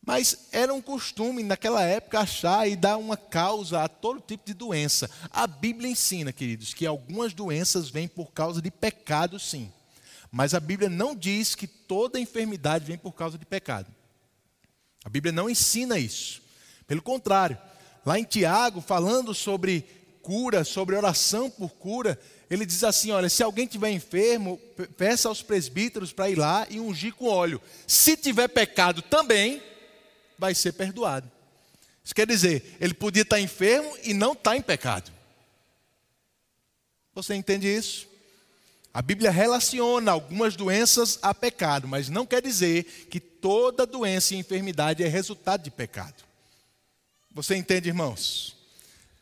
Mas era um costume naquela época achar e dar uma causa a todo tipo de doença. A Bíblia ensina, queridos, que algumas doenças vêm por causa de pecado, sim. Mas a Bíblia não diz que toda enfermidade vem por causa de pecado. A Bíblia não ensina isso. Pelo contrário, lá em Tiago, falando sobre cura, sobre oração por cura, ele diz assim: olha, se alguém tiver enfermo, peça aos presbíteros para ir lá e ungir com óleo. Se tiver pecado também, vai ser perdoado. Isso quer dizer, ele podia estar enfermo e não estar em pecado. Você entende isso? A Bíblia relaciona algumas doenças a pecado, mas não quer dizer que toda doença e enfermidade é resultado de pecado. Você entende, irmãos?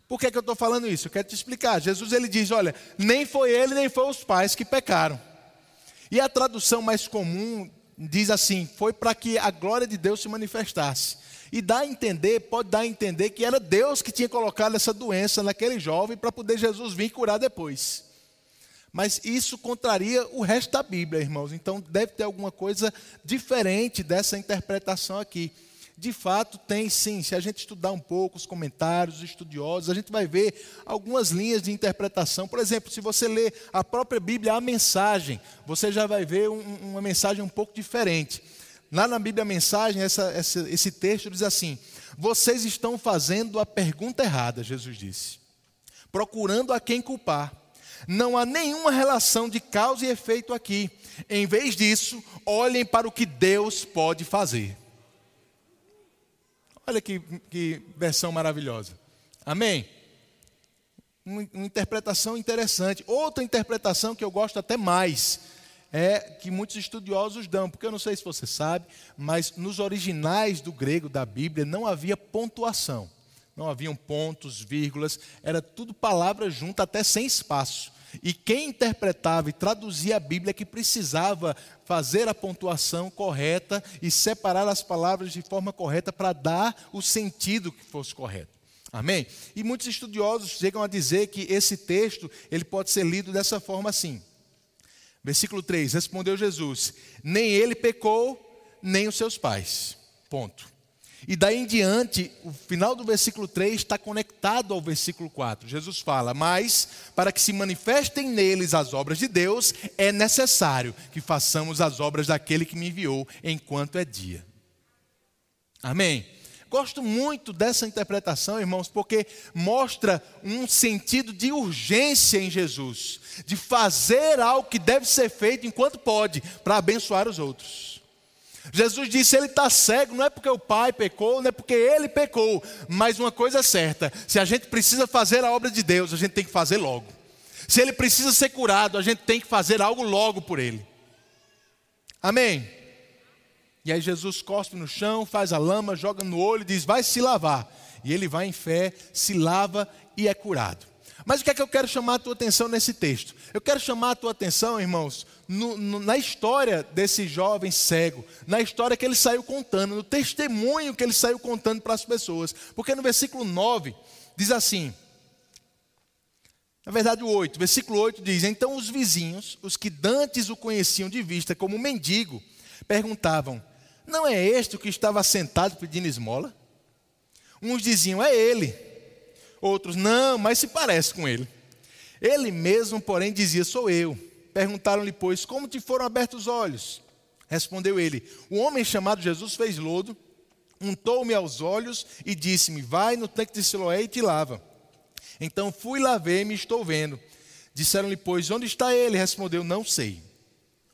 Por que, é que eu estou falando isso? Eu quero te explicar. Jesus ele diz: olha, nem foi ele, nem foi os pais que pecaram. E a tradução mais comum diz assim: foi para que a glória de Deus se manifestasse. E dá a entender, pode dar a entender que era Deus que tinha colocado essa doença naquele jovem para poder Jesus vir curar depois. Mas isso contraria o resto da Bíblia, irmãos. Então deve ter alguma coisa diferente dessa interpretação aqui. De fato, tem sim. Se a gente estudar um pouco os comentários, os estudiosos, a gente vai ver algumas linhas de interpretação. Por exemplo, se você ler a própria Bíblia, a mensagem, você já vai ver um, uma mensagem um pouco diferente. Lá na Bíblia, a mensagem, essa, essa, esse texto diz assim: Vocês estão fazendo a pergunta errada, Jesus disse, procurando a quem culpar. Não há nenhuma relação de causa e efeito aqui. Em vez disso, olhem para o que Deus pode fazer. Olha que, que versão maravilhosa. Amém? Uma, uma interpretação interessante. Outra interpretação que eu gosto até mais é que muitos estudiosos dão, porque eu não sei se você sabe, mas nos originais do grego da Bíblia não havia pontuação. Não haviam pontos, vírgulas, era tudo palavras juntas, até sem espaço. E quem interpretava e traduzia a Bíblia é que precisava fazer a pontuação correta e separar as palavras de forma correta para dar o sentido que fosse correto. Amém? E muitos estudiosos chegam a dizer que esse texto ele pode ser lido dessa forma assim. Versículo 3: Respondeu Jesus: Nem ele pecou, nem os seus pais. Ponto. E daí em diante, o final do versículo 3 está conectado ao versículo 4. Jesus fala: Mas para que se manifestem neles as obras de Deus, é necessário que façamos as obras daquele que me enviou enquanto é dia. Amém? Gosto muito dessa interpretação, irmãos, porque mostra um sentido de urgência em Jesus, de fazer algo que deve ser feito enquanto pode, para abençoar os outros. Jesus disse: ele está cego, não é porque o pai pecou, não é porque ele pecou, mas uma coisa é certa: se a gente precisa fazer a obra de Deus, a gente tem que fazer logo. Se ele precisa ser curado, a gente tem que fazer algo logo por ele. Amém? E aí Jesus cospe no chão, faz a lama, joga no olho e diz: vai se lavar. E ele vai em fé, se lava e é curado. Mas o que é que eu quero chamar a tua atenção nesse texto? Eu quero chamar a tua atenção, irmãos, no, no, na história desse jovem cego, na história que ele saiu contando, no testemunho que ele saiu contando para as pessoas. Porque no versículo 9 diz assim: na verdade, o 8, versículo 8 diz: Então os vizinhos, os que dantes o conheciam de vista como mendigo, perguntavam: Não é este o que estava sentado pedindo esmola? Uns diziam: É ele. Outros, não, mas se parece com ele. Ele mesmo, porém, dizia: Sou eu. Perguntaram-lhe, pois, como te foram abertos os olhos? Respondeu ele: O homem chamado Jesus fez lodo, untou-me aos olhos e disse-me: Vai no tanque de Siloé e te lava. Então fui, lavei-me e estou vendo. Disseram-lhe, pois, onde está ele? Respondeu: Não sei.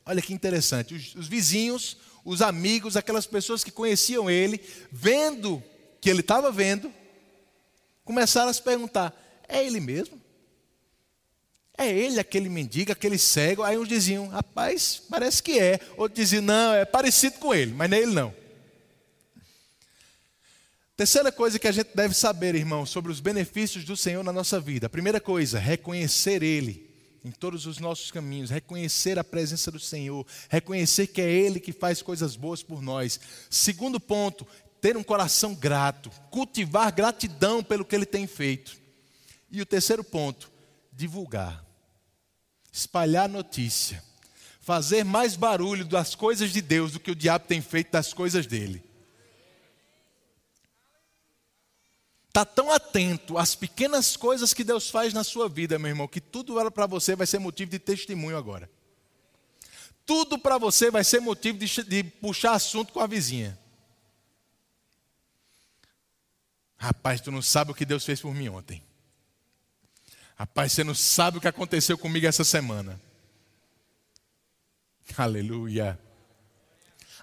Olha que interessante. Os, os vizinhos, os amigos, aquelas pessoas que conheciam ele, vendo que ele estava vendo, começaram a se perguntar: é ele mesmo? É ele aquele mendigo, aquele cego? Aí uns diziam: rapaz, parece que é. Outros diziam: não, é parecido com ele, mas não é ele não. Terceira coisa que a gente deve saber, irmão, sobre os benefícios do Senhor na nossa vida. Primeira coisa, reconhecer Ele em todos os nossos caminhos, reconhecer a presença do Senhor, reconhecer que é Ele que faz coisas boas por nós. Segundo ponto, ter um coração grato, cultivar gratidão pelo que ele tem feito. E o terceiro ponto, divulgar, espalhar notícia, fazer mais barulho das coisas de Deus do que o diabo tem feito das coisas dele. Está tão atento às pequenas coisas que Deus faz na sua vida, meu irmão, que tudo para você vai ser motivo de testemunho agora. Tudo para você vai ser motivo de, de puxar assunto com a vizinha. Rapaz, tu não sabe o que Deus fez por mim ontem. Rapaz, você não sabe o que aconteceu comigo essa semana. Aleluia.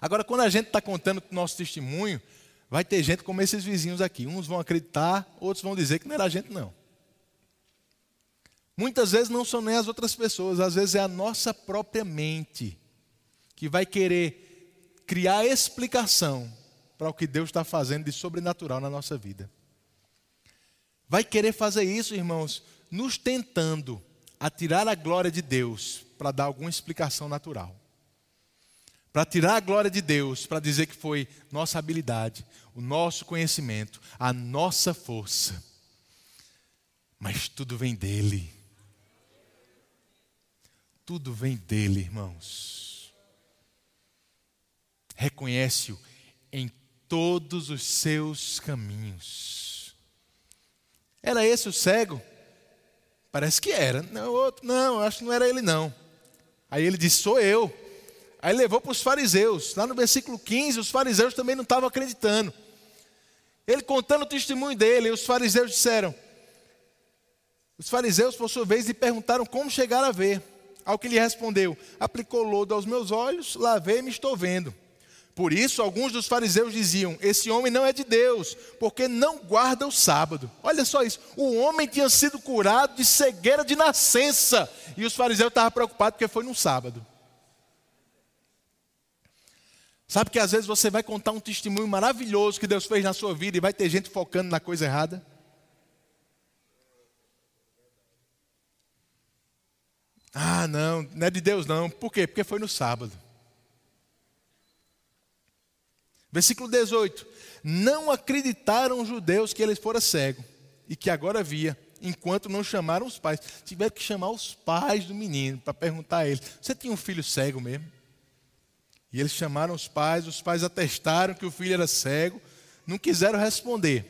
Agora, quando a gente está contando o nosso testemunho, vai ter gente como esses vizinhos aqui. Uns vão acreditar, outros vão dizer que não era a gente, não. Muitas vezes não são nem as outras pessoas, às vezes é a nossa própria mente que vai querer criar explicação para o que Deus está fazendo de sobrenatural na nossa vida. Vai querer fazer isso, irmãos, nos tentando a tirar a glória de Deus para dar alguma explicação natural. Para tirar a glória de Deus, para dizer que foi nossa habilidade, o nosso conhecimento, a nossa força. Mas tudo vem dele. Tudo vem dele, irmãos. Reconhece-o em todos os seus caminhos. Era esse o cego? Parece que era. Não, outro, não, acho que não era ele não. Aí ele disse: Sou eu. Aí levou para os fariseus. Lá no versículo 15, os fariseus também não estavam acreditando. Ele contando o testemunho dele, e os fariseus disseram. Os fariseus, por sua vez, lhe perguntaram como chegar a ver. Ao que lhe respondeu: Aplicou lodo aos meus olhos, lavei e me estou vendo. Por isso, alguns dos fariseus diziam: Esse homem não é de Deus, porque não guarda o sábado. Olha só isso: o homem tinha sido curado de cegueira de nascença. E os fariseus estavam preocupados porque foi no sábado. Sabe que às vezes você vai contar um testemunho maravilhoso que Deus fez na sua vida e vai ter gente focando na coisa errada? Ah, não, não é de Deus não. Por quê? Porque foi no sábado. Versículo 18: Não acreditaram os judeus que ele fora cego e que agora via, enquanto não chamaram os pais. Tiveram que chamar os pais do menino para perguntar a ele: Você tinha um filho cego mesmo? E eles chamaram os pais, os pais atestaram que o filho era cego, não quiseram responder.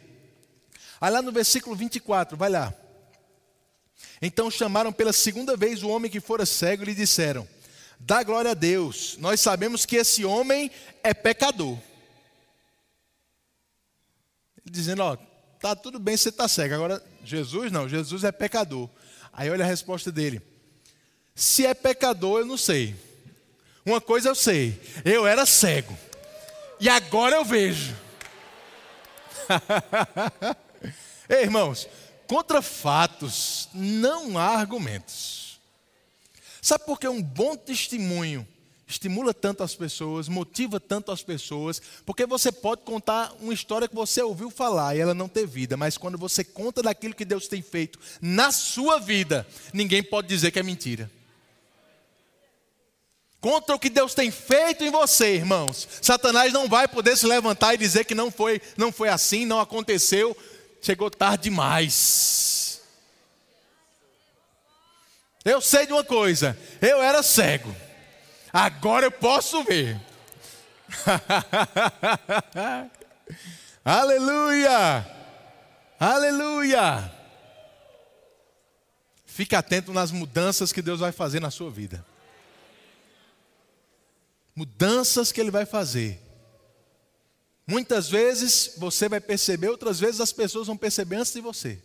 Aí lá no versículo 24, vai lá. Então chamaram pela segunda vez o homem que fora cego e lhe disseram: Dá glória a Deus, nós sabemos que esse homem é pecador dizendo: Ó, tá tudo bem, você está cego. Agora, Jesus não, Jesus é pecador. Aí olha a resposta dele: Se é pecador, eu não sei. Uma coisa eu sei: eu era cego, e agora eu vejo. Ei, irmãos, contra fatos não há argumentos. Sabe por que um bom testemunho estimula tanto as pessoas, motiva tanto as pessoas, porque você pode contar uma história que você ouviu falar e ela não ter vida, mas quando você conta daquilo que Deus tem feito na sua vida, ninguém pode dizer que é mentira. Contra o que Deus tem feito em você, irmãos. Satanás não vai poder se levantar e dizer que não foi, não foi assim, não aconteceu, chegou tarde demais. Eu sei de uma coisa, eu era cego. Agora eu posso ver. Aleluia! Aleluia! Fique atento nas mudanças que Deus vai fazer na sua vida. Mudanças que Ele vai fazer. Muitas vezes você vai perceber, outras vezes as pessoas vão perceber antes de você.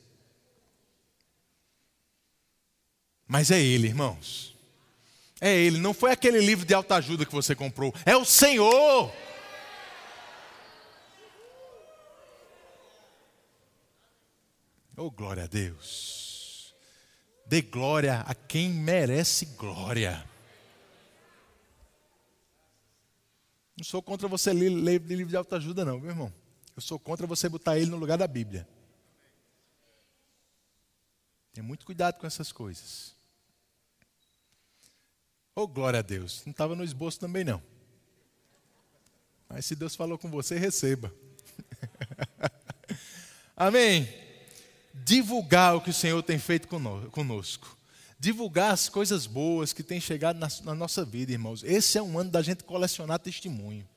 Mas é Ele, irmãos. É Ele, não foi aquele livro de autoajuda que você comprou, é o Senhor. Oh, glória a Deus. Dê glória a quem merece glória. Não sou contra você ler livro de autoajuda, não, meu irmão. Eu sou contra você botar ele no lugar da Bíblia. Tenha muito cuidado com essas coisas. Oh, glória a Deus. Não estava no esboço também, não. Mas se Deus falou com você, receba. Amém. Divulgar o que o Senhor tem feito conosco. Divulgar as coisas boas que têm chegado na, na nossa vida, irmãos. Esse é um ano da gente colecionar testemunho.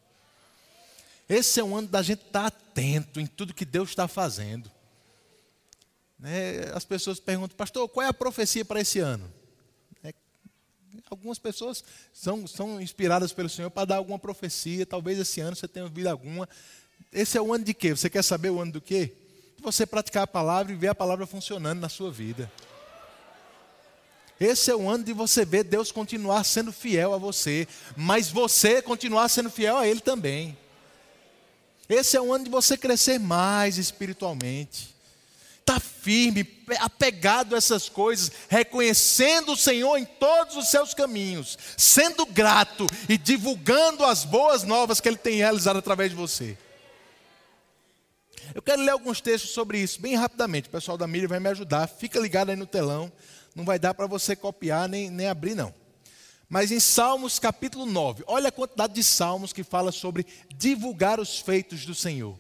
Esse é um ano da gente estar atento em tudo que Deus está fazendo. Né? As pessoas perguntam, pastor, qual é a profecia para esse ano? Algumas pessoas são, são inspiradas pelo Senhor para dar alguma profecia. Talvez esse ano você tenha ouvido alguma. Esse é o ano de quê? Você quer saber o ano do quê? De você praticar a palavra e ver a palavra funcionando na sua vida. Esse é o ano de você ver Deus continuar sendo fiel a você, mas você continuar sendo fiel a Ele também. Esse é o ano de você crescer mais espiritualmente, está firme, apegado a essas coisas, reconhecendo o Senhor em todos os seus caminhos, sendo grato e divulgando as boas novas que Ele tem realizado através de você. Eu quero ler alguns textos sobre isso, bem rapidamente. O pessoal da mídia vai me ajudar. Fica ligado aí no telão. Não vai dar para você copiar nem, nem abrir, não. Mas em Salmos capítulo 9, olha a quantidade de salmos que fala sobre divulgar os feitos do Senhor.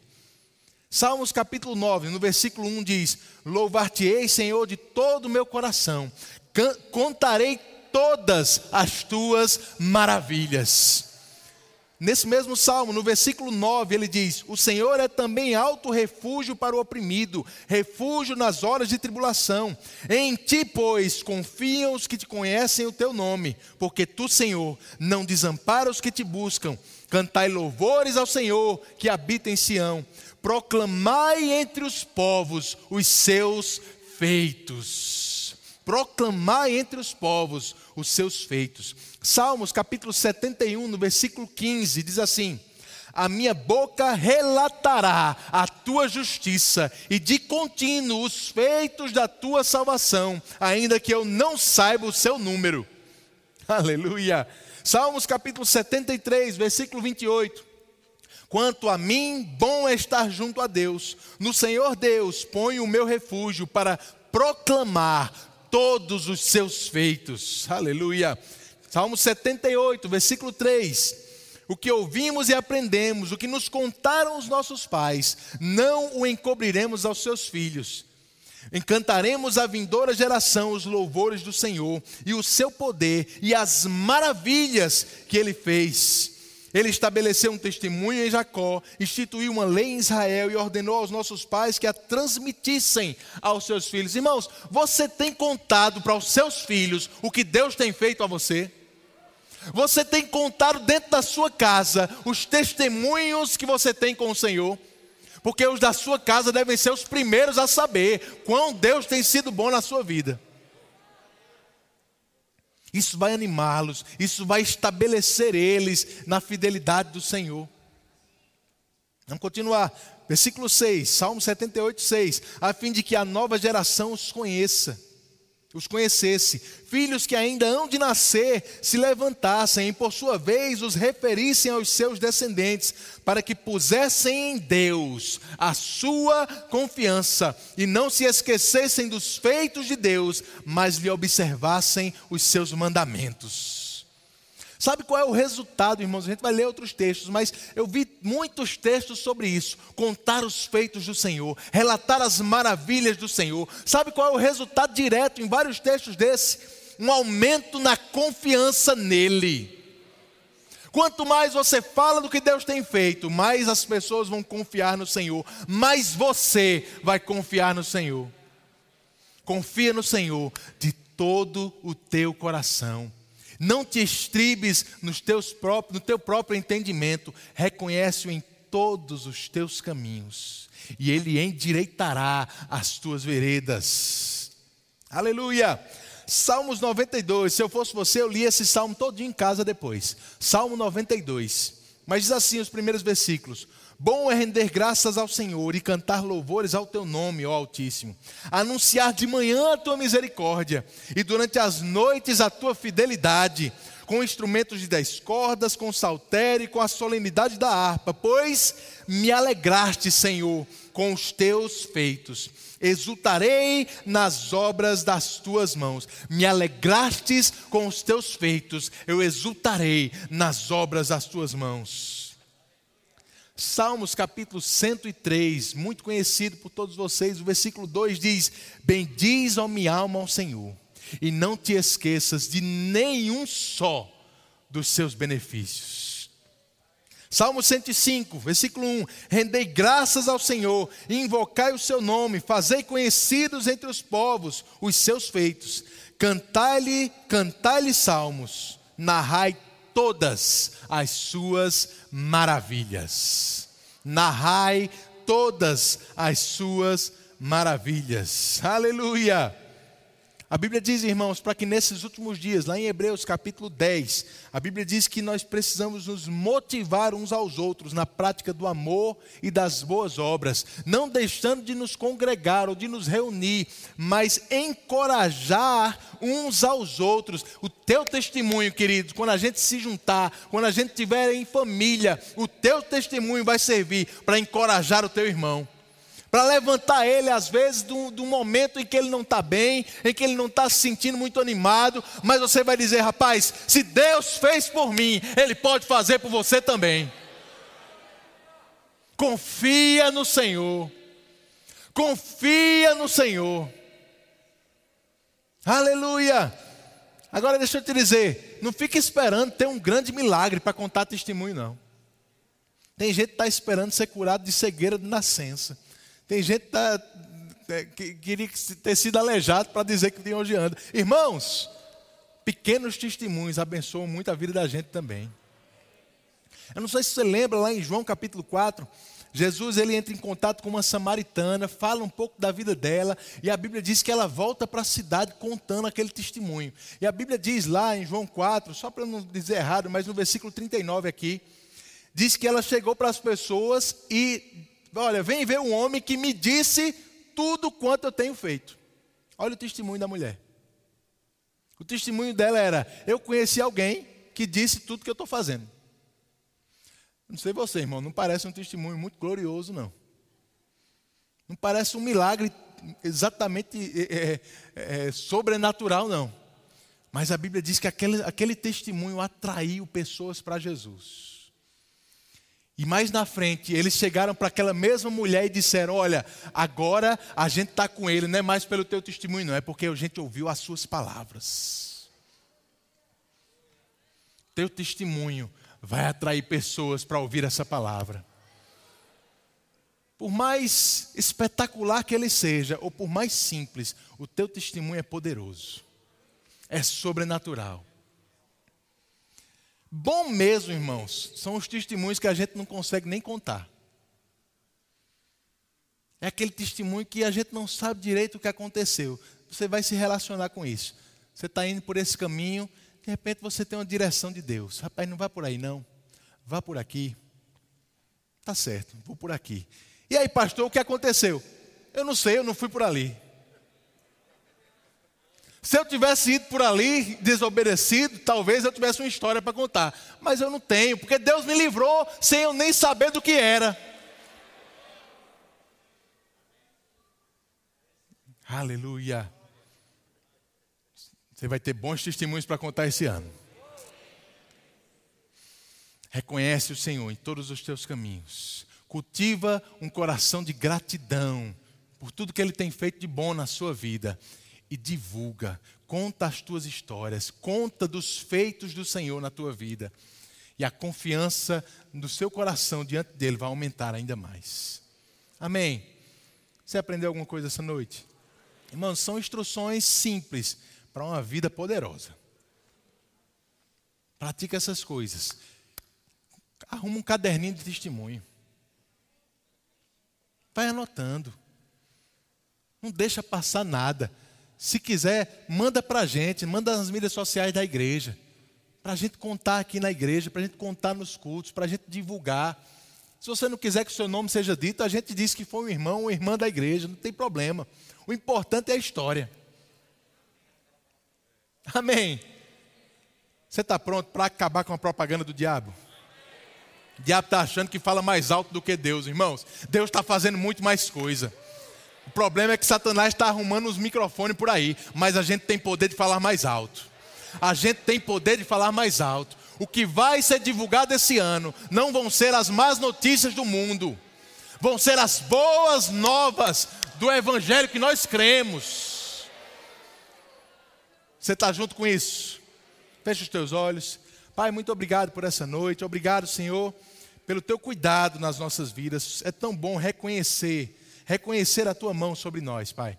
Salmos capítulo 9, no versículo 1 diz: Louvar-te-ei, Senhor, de todo o meu coração, contarei todas as tuas maravilhas. Nesse mesmo salmo, no versículo 9, ele diz: O Senhor é também alto refúgio para o oprimido, refúgio nas horas de tribulação. Em ti, pois, confiam os que te conhecem o teu nome, porque tu, Senhor, não desampara os que te buscam. Cantai louvores ao Senhor que habita em Sião. Proclamai entre os povos os seus feitos proclamar entre os povos os seus feitos. Salmos capítulo 71, no versículo 15, diz assim: A minha boca relatará a tua justiça e de contínuo os feitos da tua salvação, ainda que eu não saiba o seu número. Aleluia. Salmos capítulo 73, versículo 28. Quanto a mim, bom é estar junto a Deus. No Senhor Deus ponho o meu refúgio para proclamar todos os seus feitos. Aleluia. Salmo 78, versículo 3. O que ouvimos e aprendemos, o que nos contaram os nossos pais, não o encobriremos aos seus filhos. Encantaremos a vindoura geração os louvores do Senhor e o seu poder e as maravilhas que ele fez. Ele estabeleceu um testemunho em Jacó, instituiu uma lei em Israel e ordenou aos nossos pais que a transmitissem aos seus filhos. Irmãos, você tem contado para os seus filhos o que Deus tem feito a você? Você tem contado dentro da sua casa os testemunhos que você tem com o Senhor? Porque os da sua casa devem ser os primeiros a saber quão Deus tem sido bom na sua vida. Isso vai animá-los, isso vai estabelecer eles na fidelidade do Senhor. Vamos continuar. Versículo 6, Salmo 78, 6. A fim de que a nova geração os conheça os conhecesse, filhos que ainda hão de nascer se levantassem e por sua vez os referissem aos seus descendentes, para que pusessem em Deus a sua confiança e não se esquecessem dos feitos de Deus, mas lhe observassem os seus mandamentos. Sabe qual é o resultado, irmãos? A gente vai ler outros textos, mas eu vi muitos textos sobre isso. Contar os feitos do Senhor, relatar as maravilhas do Senhor. Sabe qual é o resultado direto em vários textos desse? Um aumento na confiança nele. Quanto mais você fala do que Deus tem feito, mais as pessoas vão confiar no Senhor, mais você vai confiar no Senhor. Confia no Senhor de todo o teu coração não te estribes nos teus próprios, no teu próprio entendimento, reconhece-o em todos os teus caminhos, e ele endireitará as tuas veredas. Aleluia! Salmos 92, se eu fosse você, eu lia esse salmo todo em casa depois. Salmo 92. Mas diz assim os primeiros versículos: Bom é render graças ao Senhor e cantar louvores ao teu nome, ó Altíssimo. Anunciar de manhã a tua misericórdia e durante as noites a tua fidelidade, com instrumentos de dez cordas, com saltério e com a solenidade da harpa, pois me alegraste, Senhor, com os teus feitos. Exultarei nas obras das tuas mãos. Me alegrastes com os teus feitos. Eu exultarei nas obras das tuas mãos. Salmos capítulo 103, muito conhecido por todos vocês, o versículo 2 diz: Bendiz, ó minha alma, ao Senhor, e não te esqueças de nenhum só dos seus benefícios. Salmo 105, versículo 1: Rendei graças ao Senhor, invocai o seu nome, fazei conhecidos entre os povos os seus feitos, cantai-lhe, cantai-lhe salmos, narrai todas as suas maravilhas. Narrai todas as suas maravilhas. Aleluia! A Bíblia diz, irmãos, para que nesses últimos dias, lá em Hebreus capítulo 10, a Bíblia diz que nós precisamos nos motivar uns aos outros na prática do amor e das boas obras, não deixando de nos congregar ou de nos reunir, mas encorajar uns aos outros. O teu testemunho, queridos, quando a gente se juntar, quando a gente estiver em família, o teu testemunho vai servir para encorajar o teu irmão para levantar ele, às vezes, do, do momento em que ele não está bem, em que ele não está se sentindo muito animado, mas você vai dizer, rapaz, se Deus fez por mim, Ele pode fazer por você também. Confia no Senhor, confia no Senhor, aleluia. Agora deixa eu te dizer, não fique esperando ter um grande milagre para contar testemunho, não. Tem gente que está esperando ser curado de cegueira de nascença. Tem gente que, tá, é, que queria ter sido aleijado para dizer que tem hoje anda. Irmãos, pequenos testemunhos abençoam muito a vida da gente também. Eu não sei se você lembra lá em João capítulo 4, Jesus ele entra em contato com uma samaritana, fala um pouco da vida dela, e a Bíblia diz que ela volta para a cidade contando aquele testemunho. E a Bíblia diz lá em João 4, só para não dizer errado, mas no versículo 39 aqui, diz que ela chegou para as pessoas e Olha, vem ver um homem que me disse tudo quanto eu tenho feito. Olha o testemunho da mulher. O testemunho dela era: eu conheci alguém que disse tudo que eu estou fazendo. Não sei você, irmão, não parece um testemunho muito glorioso, não. Não parece um milagre exatamente é, é, é, sobrenatural, não. Mas a Bíblia diz que aquele, aquele testemunho atraiu pessoas para Jesus. E mais na frente, eles chegaram para aquela mesma mulher e disseram: Olha, agora a gente está com ele, não é mais pelo teu testemunho, não, é porque a gente ouviu as suas palavras. Teu testemunho vai atrair pessoas para ouvir essa palavra. Por mais espetacular que ele seja, ou por mais simples, o teu testemunho é poderoso, é sobrenatural. Bom mesmo, irmãos, são os testemunhos que a gente não consegue nem contar. É aquele testemunho que a gente não sabe direito o que aconteceu. Você vai se relacionar com isso. Você está indo por esse caminho, de repente você tem uma direção de Deus. Rapaz, não vá por aí não. Vá por aqui. Tá certo, vou por aqui. E aí, pastor, o que aconteceu? Eu não sei, eu não fui por ali. Se eu tivesse ido por ali desobedecido, talvez eu tivesse uma história para contar. Mas eu não tenho, porque Deus me livrou sem eu nem saber do que era. Aleluia. Você vai ter bons testemunhos para contar esse ano. Reconhece o Senhor em todos os teus caminhos. Cultiva um coração de gratidão por tudo que Ele tem feito de bom na sua vida e divulga, conta as tuas histórias, conta dos feitos do Senhor na tua vida. E a confiança do seu coração diante dele vai aumentar ainda mais. Amém. Você aprendeu alguma coisa essa noite? Irmãos, são instruções simples para uma vida poderosa. Pratica essas coisas. Arruma um caderninho de testemunho. Vai anotando. Não deixa passar nada. Se quiser, manda para a gente, manda nas mídias sociais da igreja. Para a gente contar aqui na igreja, para a gente contar nos cultos, para a gente divulgar. Se você não quiser que o seu nome seja dito, a gente diz que foi um irmão ou irmã da igreja, não tem problema. O importante é a história. Amém. Você está pronto para acabar com a propaganda do diabo? O diabo está achando que fala mais alto do que Deus, irmãos. Deus está fazendo muito mais coisa. O problema é que Satanás está arrumando os microfones por aí, mas a gente tem poder de falar mais alto. A gente tem poder de falar mais alto. O que vai ser divulgado esse ano não vão ser as más notícias do mundo, vão ser as boas novas do Evangelho que nós cremos. Você está junto com isso? Feche os teus olhos. Pai, muito obrigado por essa noite. Obrigado, Senhor, pelo teu cuidado nas nossas vidas. É tão bom reconhecer reconhecer a tua mão sobre nós, Pai.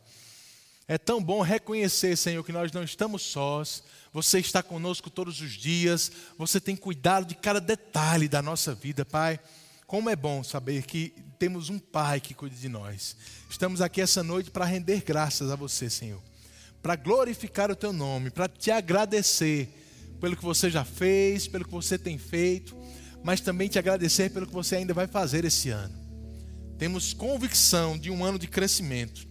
É tão bom reconhecer, Senhor, que nós não estamos sós, você está conosco todos os dias, você tem cuidado de cada detalhe da nossa vida, Pai. Como é bom saber que temos um Pai que cuida de nós. Estamos aqui essa noite para render graças a você, Senhor, para glorificar o teu nome, para te agradecer pelo que você já fez, pelo que você tem feito, mas também te agradecer pelo que você ainda vai fazer esse ano. Temos convicção de um ano de crescimento,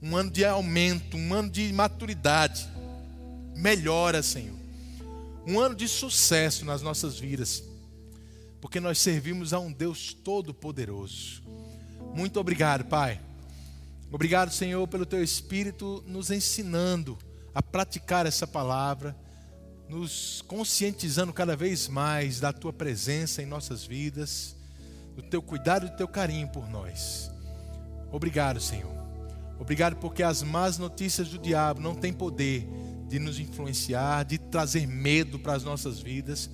um ano de aumento, um ano de maturidade, melhora, Senhor, um ano de sucesso nas nossas vidas, porque nós servimos a um Deus todo-poderoso. Muito obrigado, Pai. Obrigado, Senhor, pelo Teu Espírito nos ensinando a praticar essa palavra nos conscientizando cada vez mais da tua presença em nossas vidas, do teu cuidado e do teu carinho por nós. Obrigado, Senhor. Obrigado porque as más notícias do diabo não têm poder de nos influenciar, de trazer medo para as nossas vidas,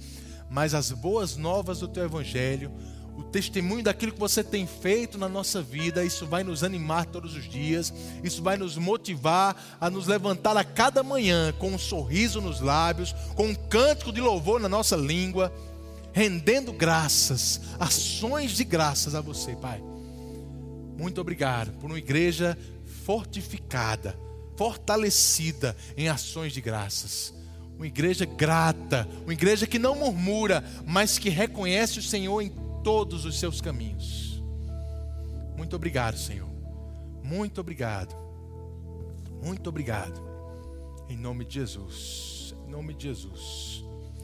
mas as boas novas do teu evangelho o testemunho daquilo que você tem feito na nossa vida, isso vai nos animar todos os dias, isso vai nos motivar a nos levantar a cada manhã com um sorriso nos lábios, com um cântico de louvor na nossa língua, rendendo graças, ações de graças a você, Pai. Muito obrigado por uma igreja fortificada, fortalecida em ações de graças. Uma igreja grata, uma igreja que não murmura, mas que reconhece o Senhor em todos os seus caminhos. Muito obrigado, Senhor. Muito obrigado. Muito obrigado. Em nome de Jesus. Em nome de Jesus.